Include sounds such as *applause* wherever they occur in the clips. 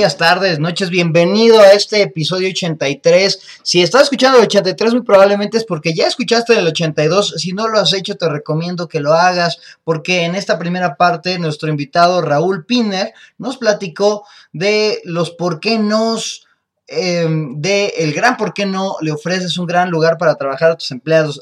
días, tardes, noches. Bienvenido a este episodio 83. Si estás escuchando el 83, muy probablemente es porque ya escuchaste el 82. Si no lo has hecho, te recomiendo que lo hagas porque en esta primera parte nuestro invitado Raúl Piner nos platicó de los por qué nos Em, de el gran por qué no le ofreces un gran lugar para trabajar a tus empleados.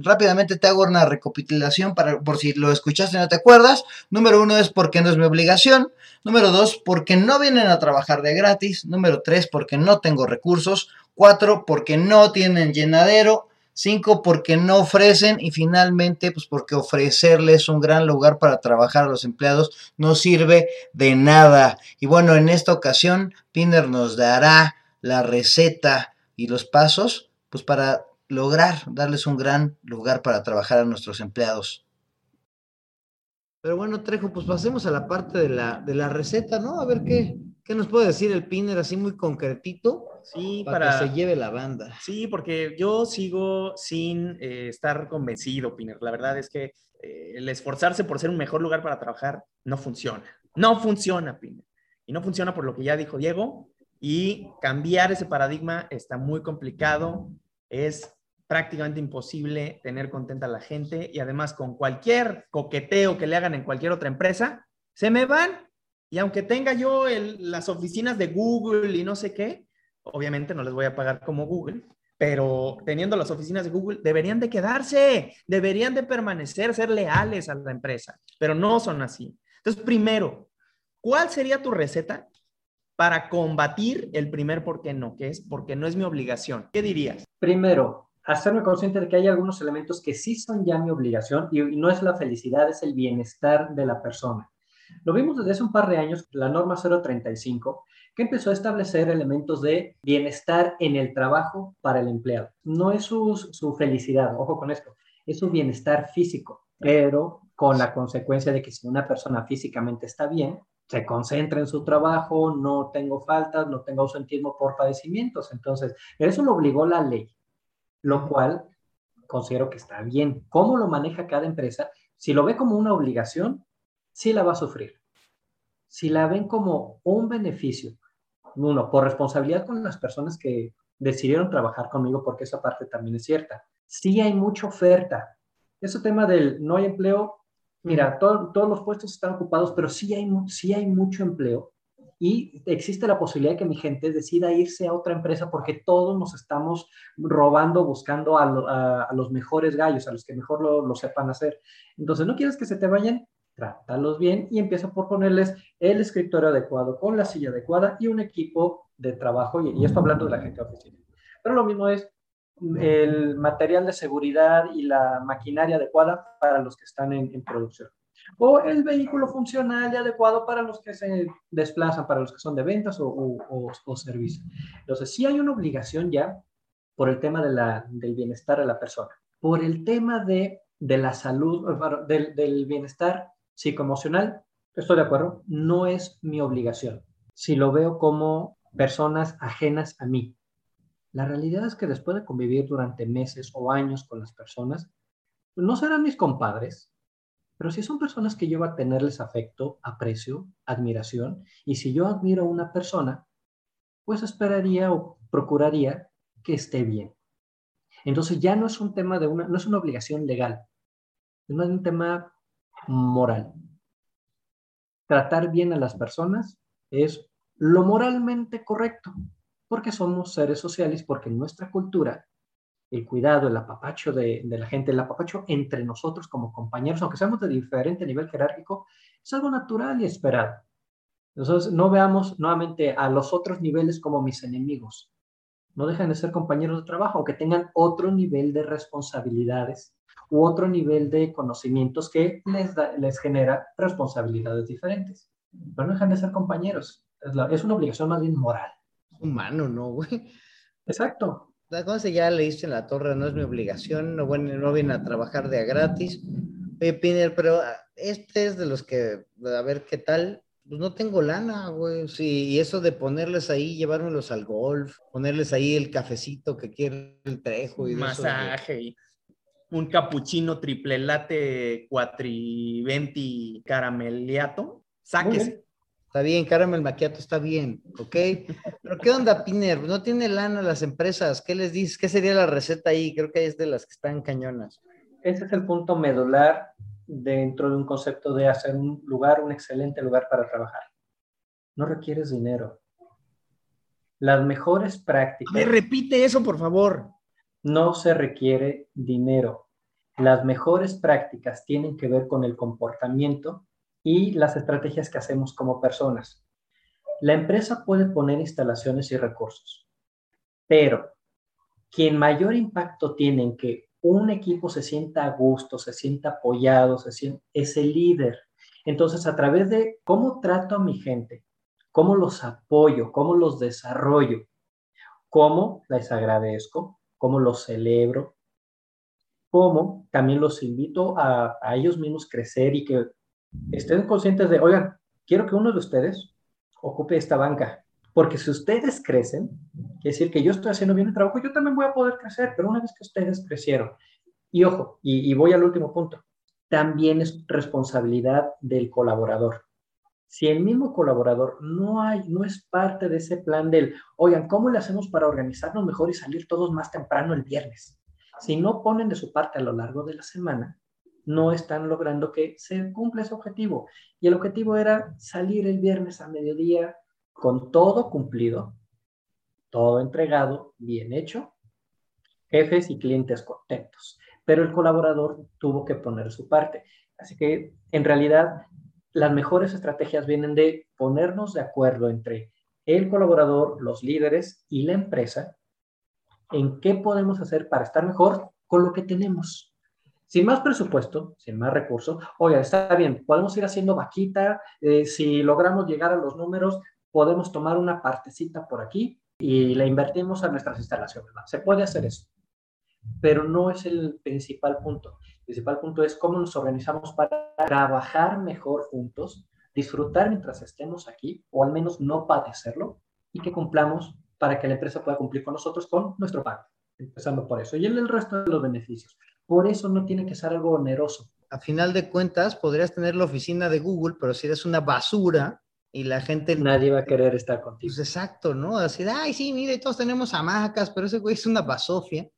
rápidamente te hago una recapitulación para, por si lo escuchaste y no te acuerdas. Número uno es porque no es mi obligación. Número dos, porque no vienen a trabajar de gratis. Número tres, porque no tengo recursos. Cuatro, porque no tienen llenadero. Cinco, porque no ofrecen. Y finalmente, pues porque ofrecerles un gran lugar para trabajar a los empleados no sirve de nada. Y bueno, en esta ocasión, Piner nos dará la receta y los pasos, pues para lograr darles un gran lugar para trabajar a nuestros empleados. Pero bueno, Trejo, pues pasemos a la parte de la, de la receta, ¿no? A ver qué, qué nos puede decir el Piner así muy concretito. Sí, para, que se lleve la banda. Sí, porque yo sigo sin eh, estar convencido, Piner. La verdad es que eh, el esforzarse por ser un mejor lugar para trabajar no funciona. No funciona, Piner. Y no funciona por lo que ya dijo Diego, y cambiar ese paradigma está muy complicado, es prácticamente imposible tener contenta a la gente y además con cualquier coqueteo que le hagan en cualquier otra empresa, se me van y aunque tenga yo las oficinas de Google y no sé qué, obviamente no les voy a pagar como Google, pero teniendo las oficinas de Google, deberían de quedarse, deberían de permanecer, ser leales a la empresa, pero no son así. Entonces, primero, ¿cuál sería tu receta para combatir el primer por qué no, que es porque no es mi obligación. ¿Qué dirías? Primero, hacerme consciente de que hay algunos elementos que sí son ya mi obligación y, no es la felicidad, es el bienestar de la persona. Lo vimos desde hace un par de años, la norma 035, que empezó a establecer elementos de bienestar en el trabajo para el empleado. No es su, felicidad, ojo con esto, es su bienestar físico, pero con la consecuencia de que si una persona físicamente está bien, se concentra en su trabajo, no tengo faltas, no tengo ausentismo por padecimientos. Entonces, eso lo obligó la ley, lo cual considero que está bien. ¿Cómo lo maneja cada empresa? Si lo ve como una obligación, sí la va a sufrir. Si la ven como un beneficio, uno, por responsabilidad con las personas que decidieron trabajar conmigo, porque esa parte también es cierta. Sí hay mucha oferta. Ese tema del no hay empleo, mira, todos los puestos están ocupados, pero sí hay, sí hay mucho empleo y existe la posibilidad de que mi gente decida irse a otra empresa porque todos nos estamos robando, buscando a, los mejores gallos, a los que mejor lo, sepan hacer. Entonces, ¿no quieres que se te vayan? Trátalos bien y empieza por ponerles el escritorio adecuado con la silla adecuada y un equipo de trabajo, y, y esto hablando de la gente de oficina. Pero lo mismo es, el material de seguridad y la maquinaria adecuada para los que están en, producción. O el vehículo funcional y adecuado para los que se desplazan, para los que son de ventas o, o, servicios. Entonces, sí hay una obligación ya por el tema de la, del bienestar de la persona, por el tema de, de la salud, del bienestar psicoemocional, estoy de acuerdo, no es mi obligación. Si lo veo como personas ajenas a mí, la realidad es que después de convivir durante meses o años con las personas, no serán mis compadres, pero si son personas que yo voy a tenerles afecto, aprecio, admiración, y si yo admiro a una persona, pues esperaría o procuraría que esté bien. Entonces ya no es un tema de una, no es una obligación legal, es un tema moral. Tratar bien a las personas es lo moralmente correcto porque somos seres sociales, porque en nuestra cultura el cuidado, el apapacho de, la gente, el apapacho entre nosotros como compañeros, aunque seamos de diferente nivel jerárquico, es algo natural y esperado. Entonces, no veamos nuevamente a los otros niveles como mis enemigos. No dejan de ser compañeros de trabajo, aunque tengan otro nivel de responsabilidades u otro nivel de conocimientos que les, les genera responsabilidades diferentes. Pero no dejan de ser compañeros. Es, es una obligación más bien moral humano, ¿no, güey? Exacto. La cosa ya le en la torre, no es mi obligación, no, bueno, no viene a trabajar de a gratis. Oye, Piner, pero ah, este es de los que, a ver qué tal, pues no tengo lana, güey. Sí, y eso de ponerles ahí, llevármelos al golf, ponerles ahí el cafecito que quiere el trejo y masaje y un capuchino triple latte cuatriventi carameliato, sáquese. Está bien, caramel maquiato está bien, ¿ok? Pero ¿qué onda, Piner? No tiene lana las empresas. ¿Qué les dices? ¿Qué sería la receta ahí? Creo que es de las que están cañonas. Ese es el punto medular dentro de un concepto de hacer un lugar, un excelente lugar para trabajar. No requieres dinero. Las mejores prácticas. Me repite eso, por favor. No se requiere dinero. Las mejores prácticas tienen que ver con el comportamiento y las estrategias que hacemos como personas. La empresa puede poner instalaciones y recursos, pero quien mayor impacto tiene en que un equipo se sienta a gusto, se sienta apoyado, se sienta, es el líder. Entonces, a través de cómo trato a mi gente, cómo los apoyo, cómo los desarrollo, cómo les agradezco, cómo los celebro, cómo también los invito a, a ellos mismos crecer y que estén conscientes de, oigan, quiero que uno de ustedes ocupe esta banca, porque si ustedes crecen, quiere decir que yo estoy haciendo bien el trabajo, yo también voy a poder crecer, pero una vez que ustedes crecieron, y ojo, y, y voy al último punto, también es responsabilidad del colaborador. Si el mismo colaborador no, hay, no es parte de ese plan del, oigan, ¿cómo le hacemos para organizarnos mejor y salir todos más temprano el viernes? Si no ponen de su parte a lo largo de la semana, no están logrando que se cumpla ese objetivo. Y el objetivo era salir el viernes a mediodía con todo cumplido, todo entregado, bien hecho, jefes y clientes contentos. Pero el colaborador tuvo que poner su parte. Así que en realidad las mejores estrategias vienen de ponernos de acuerdo entre el colaborador, los líderes y la empresa en qué podemos hacer para estar mejor con lo que tenemos. Sin más presupuesto, sin más recursos, oiga, está bien, podemos ir haciendo vaquita, eh, si logramos llegar a los números, podemos tomar una partecita por aquí y la invertimos a nuestras instalaciones. Se puede hacer eso, pero no es el principal punto. El principal punto es cómo nos organizamos para trabajar mejor juntos, disfrutar mientras estemos aquí, o al menos no padecerlo, y que cumplamos para que la empresa pueda cumplir con nosotros con nuestro pago. Empezando por eso. Y el, el resto de los beneficios. Por eso no tiene que ser algo oneroso. A final de cuentas, podrías tener la oficina de Google, pero si eres una basura y la gente... Nadie va a querer estar contigo. Pues exacto, ¿no? Así, ay, sí, mire, todos tenemos hamacas, pero ese güey es una basofia.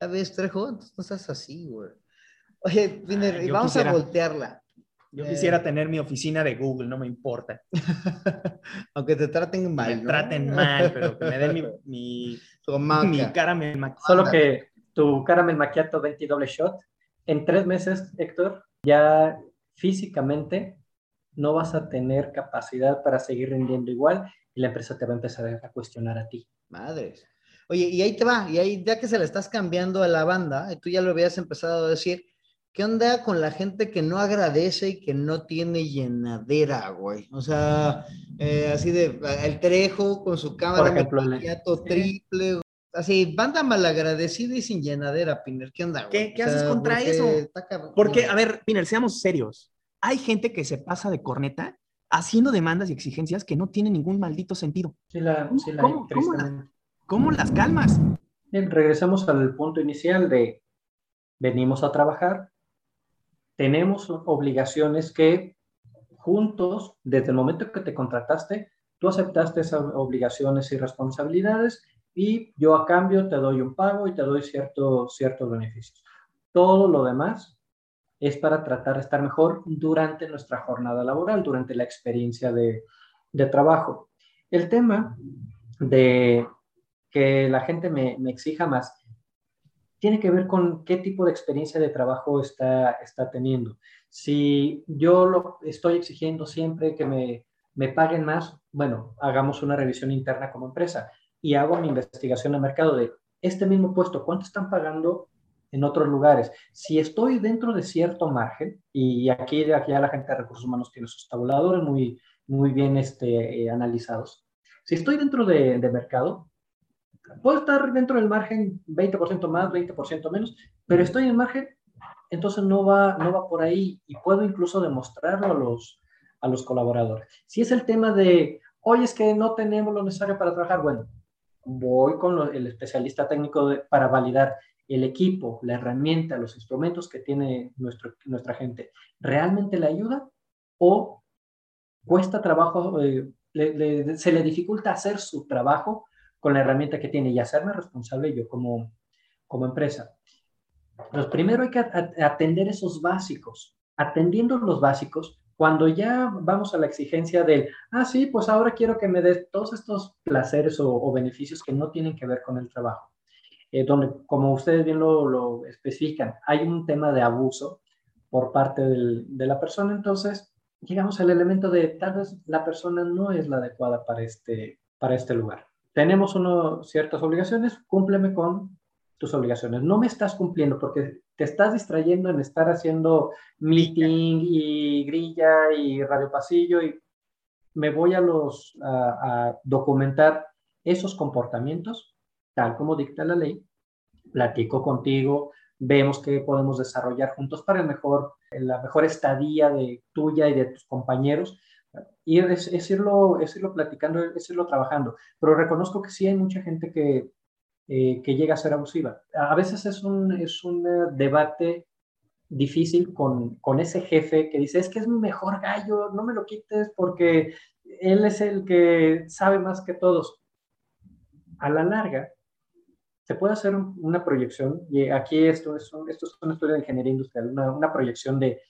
¿Ya ves, Trejo? Entonces no estás así, güey. Oye, Viner, vamos quisiera- a voltearla. Yo Eh. quisiera tener mi oficina de Google, no me importa. *laughs* Aunque te traten mal. me ¿no? traten mal, pero que me den mi, mi, *laughs* mi cara me Solo que tu caramel macchiato 20 doble shot, en tres meses, Héctor, ya físicamente no vas a tener capacidad para seguir rindiendo igual y la empresa te va a empezar a cuestionar a ti. Madres. Oye, y ahí te va, y ahí ya que se la estás cambiando a la banda, tú ya lo habías empezado a decir, ¿qué onda con la gente que no agradece y que no tiene llenadera, güey? O sea, eh, así de, el Trejo con su cámara, Por ejemplo, el- triple. Así, banda malagradecida y sin llenadera, Piner, ¿qué onda, güey? ¿Qué- qué haces contra porque eso? Porque, a ver, Piner, seamos serios. Hay gente que se pasa de corneta haciendo demandas y exigencias que no tienen ningún maldito sentido. Sí, la, sí, la- ¿Cómo- cómo la-. ¿Cómo las calmas? Bien, regresamos al punto inicial de venimos a trabajar, tenemos obligaciones que juntos, desde el momento que te contrataste, tú aceptaste esas obligaciones y responsabilidades y yo a cambio te doy un pago y te doy cierto, ciertos beneficios. Todo lo demás es para tratar de estar mejor durante nuestra jornada laboral, durante la experiencia de, de trabajo. El tema de que la gente me, me exija más tiene que ver con qué tipo de experiencia de trabajo está, está teniendo. Si yo lo estoy exigiendo siempre que me, me paguen más, bueno, hagamos una revisión interna como empresa y hago mi investigación de mercado de este mismo puesto, ¿cuánto están pagando en otros lugares? Si estoy dentro de cierto margen, y aquí, aquí ya la gente de recursos humanos tiene sus tabuladores muy, muy bien este, eh, analizados. Si estoy dentro de, de mercado, puedo estar dentro del margen 20% más, 20% menos, pero estoy en margen, entonces no va, no va por ahí y puedo incluso demostrarlo a los, a los colaboradores. Si es el tema de, oye, es que no tenemos lo necesario para trabajar, bueno, voy con el especialista técnico para validar el equipo, la herramienta, los instrumentos que tiene nuestro, nuestra gente, ¿realmente le ayuda o cuesta trabajo, eh, se le dificulta hacer su trabajo con la herramienta que tiene y hacerme responsable yo como, como empresa. Entonces, primero hay que atender esos básicos. Atendiendo los básicos, cuando ya vamos a la exigencia del, ah, sí, pues ahora quiero que me des todos estos placeres o, beneficios que no tienen que ver con el trabajo, eh, donde, como ustedes bien lo, especifican, hay un tema de abuso por parte de la persona, entonces llegamos al elemento de tal vez la persona no es la adecuada para este, para este lugar. Tenemos uno, ciertas obligaciones, cúmpleme con tus obligaciones. No me estás cumpliendo porque te estás distrayendo en estar haciendo meeting y y radio pasillo y me voy a los a, documentar esos comportamientos tal como dicta la ley, platico contigo, vemos qué podemos desarrollar juntos para el mejor, la mejor estadía de tuya y de tus compañeros. Y es, irlo, es irlo platicando, es irlo trabajando. Pero reconozco que sí hay mucha gente que eh, que llega a ser abusiva. A veces es un, es un eh, debate difícil con, con, ese jefe que dice, es que es mi mejor gallo, no me lo quites porque él es el que sabe más que todos. A la larga, se puede hacer una proyección, y aquí esto es, esto es una historia de ingeniería industrial, una, una proyección de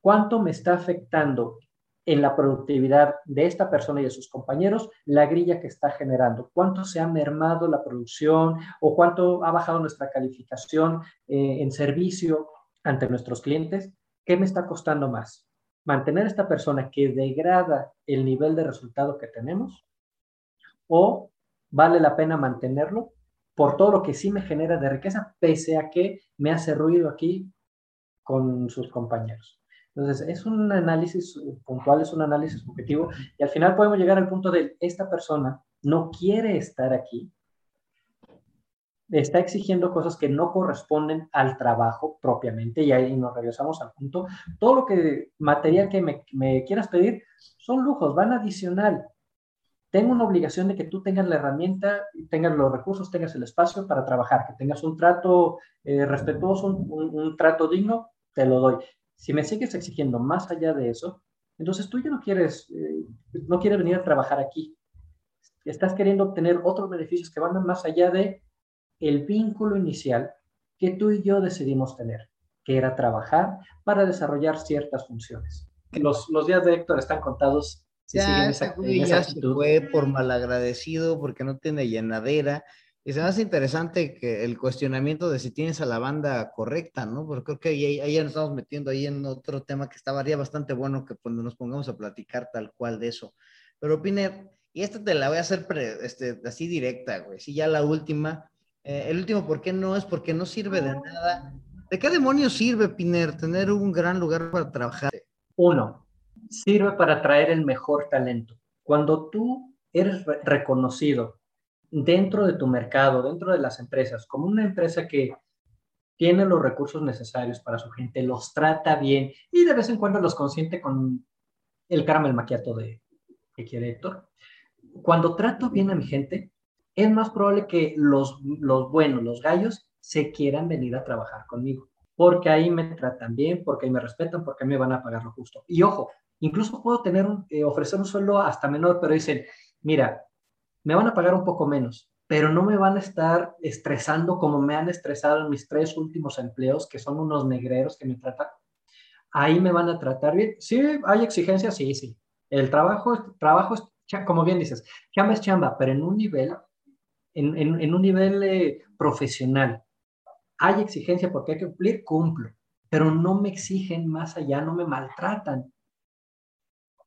cuánto me está afectando en la productividad de esta persona y de sus compañeros la grilla que está generando, cuánto se ha mermado la producción o cuánto ha bajado nuestra calificación eh, en servicio ante nuestros clientes, ¿qué me está costando más? Mantener a esta persona que degrada el nivel de resultado que tenemos o vale la pena mantenerlo por todo lo que sí me genera de riqueza, pese a que me hace ruido aquí con sus compañeros. Entonces, es un análisis puntual, es un análisis objetivo y al final podemos llegar al punto de esta persona no quiere estar aquí, está exigiendo cosas que no corresponden al trabajo propiamente y ahí nos regresamos al punto. Todo lo que material que me, me quieras pedir son lujos, van adicional. Tengo una obligación de que tú tengas la herramienta, tengas los recursos, tengas el espacio para trabajar, que tengas un trato eh, respetuoso, un, un trato digno, te lo doy. Si me sigues exigiendo más allá de eso, entonces tú ya no quieres, eh, no quieres venir a trabajar aquí. Estás queriendo obtener otros beneficios que van más allá de el vínculo inicial que tú y yo decidimos tener, que era trabajar para desarrollar ciertas funciones. Los, los días de Héctor están contados. Si ya, esa, ya se fue por malagradecido porque no tiene llenadera y se me hace interesante que el cuestionamiento de si tienes a la banda correcta, ¿no? Porque creo que ahí, ahí ya nos estamos metiendo ahí en otro tema que estaría bastante bueno que cuando nos pongamos a platicar tal cual de eso. Pero Piner, y esta te la voy a hacer este, así directa, güey. Sí, ya la última. Eh, el último, ¿por qué no? Es porque no sirve de nada. ¿De qué demonios sirve, Piner, tener un gran lugar para trabajar? Uno, sirve para atraer el mejor talento. Cuando tú eres reconocido dentro de tu mercado, dentro de las empresas, como una empresa que tiene los recursos necesarios para su gente, los trata bien y de vez en cuando los consiente con el caramel maquiato de que quiere Héctor. Cuando trato bien a mi gente, es más probable que los, los buenos, los gallos, se quieran venir a trabajar conmigo, porque ahí me tratan bien, porque ahí me respetan, porque me van a pagar lo justo. Y ojo, incluso puedo tener un, eh, ofrecer un sueldo hasta menor, pero dicen, mira, me van a pagar un poco menos, pero no me van a estar estresando como me han estresado en mis tres últimos empleos, que son unos negreros que me tratan. Ahí me van a tratar bien. Sí, hay exigencias, sí, sí. El trabajo, trabajo es, como bien dices, chamba es chamba, pero en un nivel, en, un nivel eh, profesional. Hay exigencia porque hay que cumplir, cumplo, pero no me exigen más allá, no me maltratan.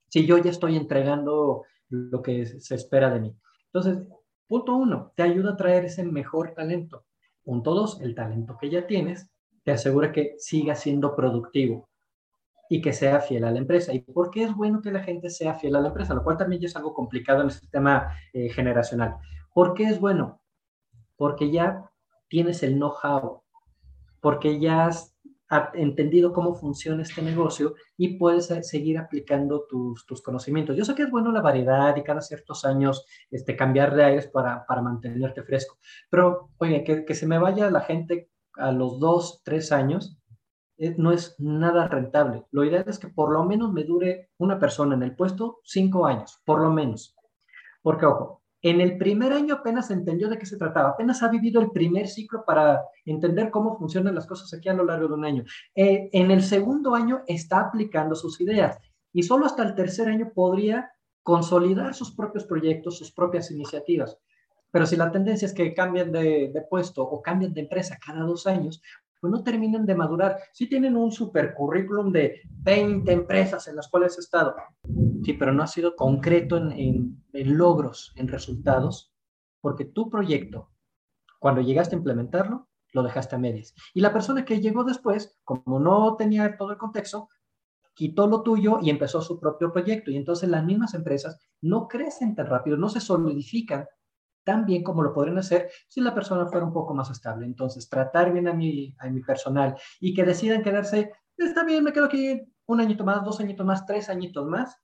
Si yo ya estoy entregando lo que se espera de mí. Entonces, punto uno, te ayuda a traer ese mejor talento. Punto dos, el talento que ya tienes te asegura que siga siendo productivo y que sea fiel a la empresa. ¿Y por qué es bueno que la gente sea fiel a la empresa? Lo cual también es algo complicado en este tema eh, generacional. ¿Por qué es bueno? Porque ya tienes el know-how, porque ya has entendido cómo funciona este negocio y puedes seguir aplicando tus, tus, conocimientos. Yo sé que es bueno la variedad y cada ciertos años este, cambiar de aires para, para mantenerte fresco, pero oye, que, que, se me vaya la gente a los dos, tres años, eh, no es nada rentable. Lo ideal es que por lo menos me dure una persona en el puesto cinco años, por lo menos. Porque, ojo, en el primer año apenas entendió de qué se trataba, apenas ha vivido el primer ciclo para entender cómo funcionan las cosas aquí a lo largo de un año. Eh, en el segundo año está aplicando sus ideas y solo hasta el tercer año podría consolidar sus propios proyectos, sus propias iniciativas. Pero si la tendencia es que cambien de, de puesto o cambien de empresa cada dos años, pues no terminan de madurar. Sí tienen un super currículum de 20 empresas en las cuales he estado, sí, pero no ha sido concreto en, en, logros, en resultados, porque tu proyecto, cuando llegaste a implementarlo, lo dejaste a medias. Y la persona que llegó después, como no tenía todo el contexto, quitó lo tuyo y empezó su propio proyecto. Y entonces las mismas empresas no crecen tan rápido, no se solidifican tan bien como lo podrían hacer si la persona fuera un poco más estable. Entonces, tratar bien a mi, a mi personal y que decidan quedarse, está bien, me quedo aquí un añito más, dos añitos más, tres añitos más,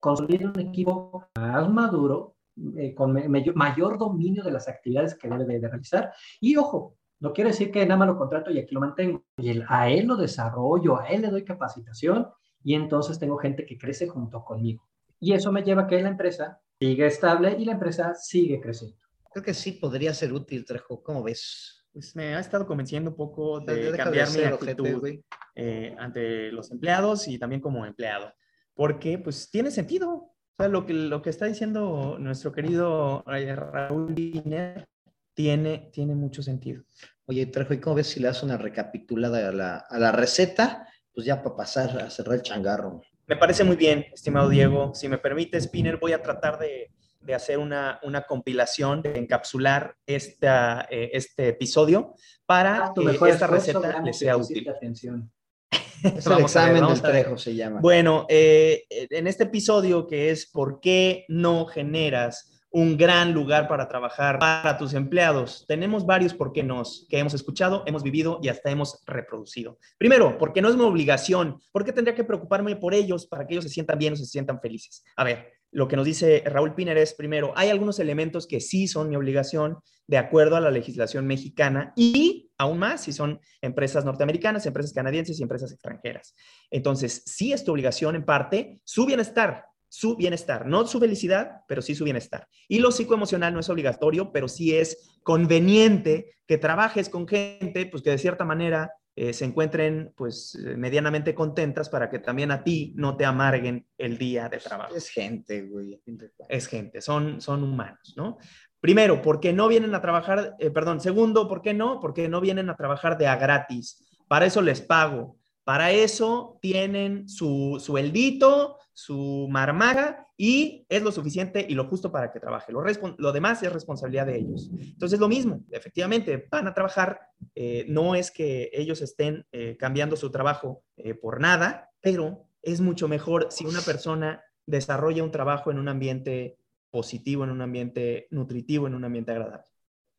construir un equipo más maduro, eh, con mayor dominio de las actividades que debe de, realizar. Y ojo, no quiere decir que nada más lo contrato y aquí lo mantengo. Y a él lo desarrollo, a él le doy capacitación y entonces tengo gente que crece junto conmigo. Y eso me lleva a que la empresa sigue estable y la empresa sigue creciendo creo que sí podría ser útil, Trejo. ¿Cómo ves? Pues me ha estado convenciendo un poco de, cambiar mi actitud eh, ante los empleados y también como empleado. Porque pues tiene sentido. O sea, lo que, lo que está diciendo nuestro querido eh, Raúl Wiener tiene, tiene mucho sentido. Oye, Trejo, ¿y cómo ves si le das una recapitulada a la, a la receta? Pues ya para pasar a cerrar el changarro. Me parece muy bien, estimado Diego. Si me permite, Spinner, voy a tratar de, de hacer una, una compilación, de encapsular esta, eh, este episodio para ah, que esta receta les sea útil. Atención. *laughs* es el examen del Trejo, se llama. Bueno, eh, en este episodio que es ¿por qué no generas un gran lugar para trabajar para tus empleados. Tenemos varios por qué nos que hemos escuchado, hemos vivido y hasta hemos reproducido. Primero, porque no es mi obligación, porque tendría que preocuparme por ellos para que ellos se sientan bien o se sientan felices. A ver, lo que nos dice Raúl Piner es, primero, hay algunos elementos que sí son mi obligación de acuerdo a la legislación mexicana y aún más si son empresas norteamericanas, empresas canadienses y empresas extranjeras. Entonces, sí es tu obligación en parte su bienestar, su bienestar, no su felicidad, pero sí su bienestar. Y lo psicoemocional no es obligatorio, pero sí es conveniente que trabajes con gente, pues que de cierta manera eh, se encuentren pues eh, medianamente contentas para que también a ti no te amarguen el día de trabajo. Es gente, güey. Es gente, son, son humanos, ¿no? Primero, porque no vienen a trabajar, eh, perdón, segundo, ¿por qué no? Porque no vienen a trabajar de a gratis. Para eso les pago. Para eso tienen su sueldito, su marmaga y es lo suficiente y lo justo para que trabaje. Lo, demás es responsabilidad de ellos. Entonces, lo mismo, efectivamente, van a trabajar, eh, no es que ellos estén eh, cambiando su trabajo eh, por nada, pero es mucho mejor si una persona desarrolla un trabajo en un ambiente positivo, en un ambiente nutritivo, en un ambiente agradable.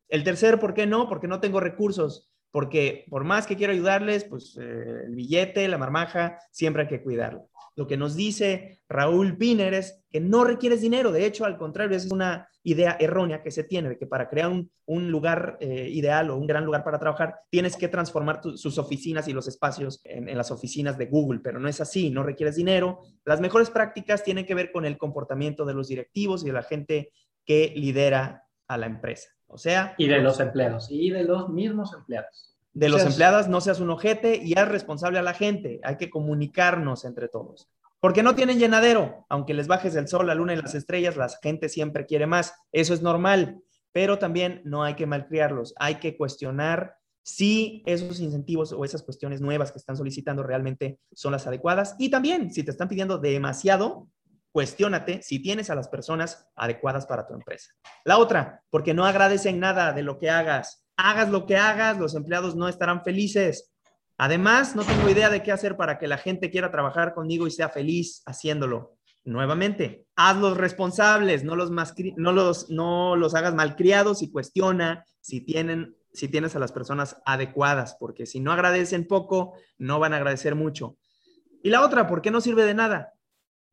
El tercer, ¿por qué no? Porque no tengo recursos porque por más que quiero ayudarles, pues el billete, la marmaja, siempre hay que cuidarlo. Lo que nos dice Raúl Piner es que no requieres dinero. De hecho, al contrario, es una idea errónea que se tiene de que para crear un, lugar eh, ideal o un gran lugar para trabajar, tienes que transformar sus oficinas y los espacios en, en las oficinas de Google, pero no es así, no requieres dinero. Las mejores prácticas tienen que ver con el comportamiento de los directivos y de la gente que lidera a la empresa. O sea... Y de los empleados, y de los mismos empleados de los empleados, no seas un ojete y haz responsable a la gente. Hay que comunicarnos entre todos. Porque no tienen llenadero. Aunque les bajes el sol, la luna y las estrellas, la gente siempre quiere más. Eso es normal. Pero también no hay que malcriarlos. Hay que cuestionar si esos incentivos o esas cuestiones nuevas que están solicitando realmente son las adecuadas. Y también, si te están pidiendo demasiado, cuestiónate si tienes a las personas adecuadas para tu empresa. La otra, porque no agradecen nada de lo que hagas hagas lo que hagas, los empleados no estarán felices. Además, no tengo idea de qué hacer para que la gente quiera trabajar conmigo y sea feliz haciéndolo. Nuevamente, hazlos responsables, no los, no los, no los hagas malcriados y cuestiona si, tienen, si tienes a las personas adecuadas, porque si no agradecen poco, no van a agradecer mucho. Y la otra, ¿por qué no sirve de nada?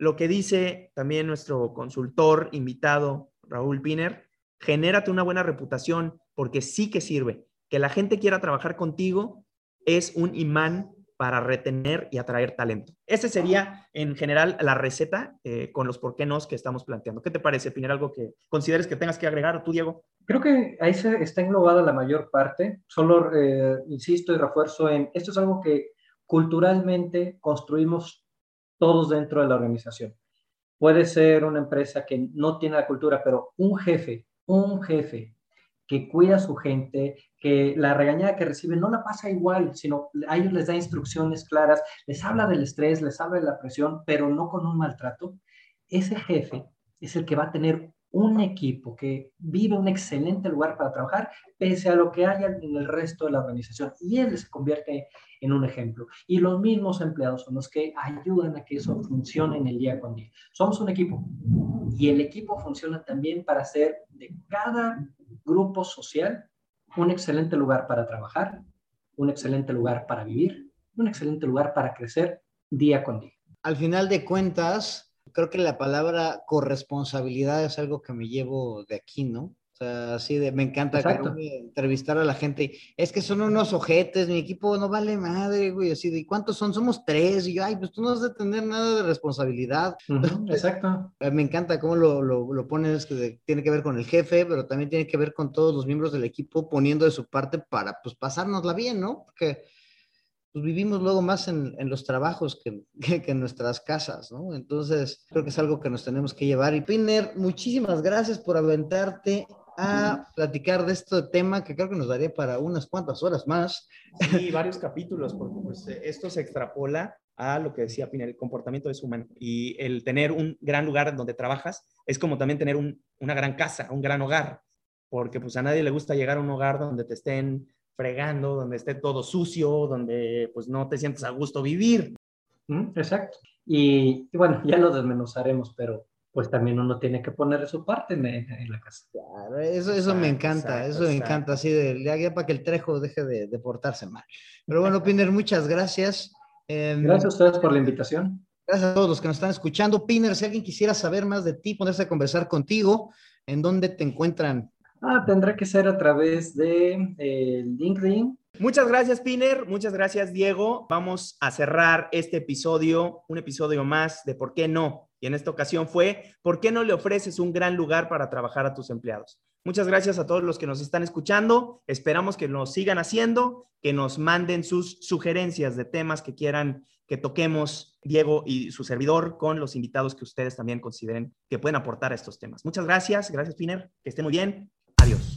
Lo que dice también nuestro consultor invitado, Raúl Piner, genérate una buena reputación porque sí que sirve. Que la gente quiera trabajar contigo es un imán para retener y atraer talento. Ese sería en general la receta eh, con los por qué nos que estamos planteando. ¿Qué te parece, Piner? ¿Algo que consideres que tengas que agregar tú, Diego? Creo que ahí se está englobada la mayor parte. Solo eh, insisto y refuerzo en, esto es algo que culturalmente construimos todos dentro de la organización. Puede ser una empresa que no tiene la cultura, pero un jefe, un jefe que cuida a su gente, que la regañada que recibe no la pasa igual, sino a ellos les da instrucciones claras, les habla del estrés, les habla de la presión, pero no con un maltrato. Ese jefe es el que va a tener un equipo que vive un excelente lugar para trabajar, pese a lo que haya en el resto de la organización. Y él se convierte en un ejemplo. Y los mismos empleados son los que ayudan a que eso funcione en el día con día. Somos un equipo. Y el equipo funciona también para hacer de cada grupo social un excelente lugar para trabajar, un excelente lugar para vivir, un excelente lugar para crecer día con día. Al final de cuentas, creo que la palabra corresponsabilidad es algo que me llevo de aquí, ¿no? O sea, así de, me encanta entrevistar a la gente. Es que son unos ojetes, mi equipo no vale madre, güey. Así de, ¿cuántos son? Somos tres. Y yo, ay, pues tú no has de tener nada de responsabilidad. *laughs* exacto. Eh, me encanta cómo lo, lo, lo pones, que tiene que ver con el jefe, pero también tiene que ver con todos los miembros del equipo poniendo de su parte para, pues, pasárnosla bien, ¿no? Porque pues vivimos luego más en, en los trabajos *laughs* que, que, en nuestras casas, ¿no? Entonces, creo que es algo que nos tenemos que llevar. Y Pinner, muchísimas gracias por aventarte a platicar de este tema que creo que nos daría para unas cuantas horas más. Sí, varios capítulos, porque pues, esto se extrapola a lo que decía Pinner, el comportamiento es humano. Y el tener un gran lugar donde trabajas es como también tener un, una gran casa, un gran hogar, porque pues a nadie le gusta llegar a un hogar donde te estén fregando, donde esté todo sucio, donde pues no te sientes a gusto vivir. Exacto. Y, bueno, ya lo desmenuzaremos, pero pues también uno tiene que poner su parte en, la casa. Claro, eso, eso me encanta, eso me encanta, así de ya para que el trejo deje de, portarse mal. Pero bueno, *laughs* Piner, muchas gracias. Em, gracias a ustedes por la invitación. Gracias a todos los que nos están escuchando. Piner, si alguien quisiera saber más de ti, ponerse a conversar contigo, ¿en dónde te encuentran? Ah, tendrá que ser a través de eh, LinkedIn. Muchas gracias, Piner. Muchas gracias, Diego. Vamos a cerrar este episodio, un episodio más de ¿Por qué no? Y en esta ocasión fue ¿Por qué no le ofreces un gran lugar para trabajar a tus empleados? Muchas gracias a todos los que nos están escuchando. Esperamos que nos sigan haciendo, que nos manden sus sugerencias de temas que quieran que toquemos Diego y su servidor con los invitados que ustedes también consideren que pueden aportar a estos temas. Muchas gracias. Gracias, Piner. Que esté muy bien. Adiós.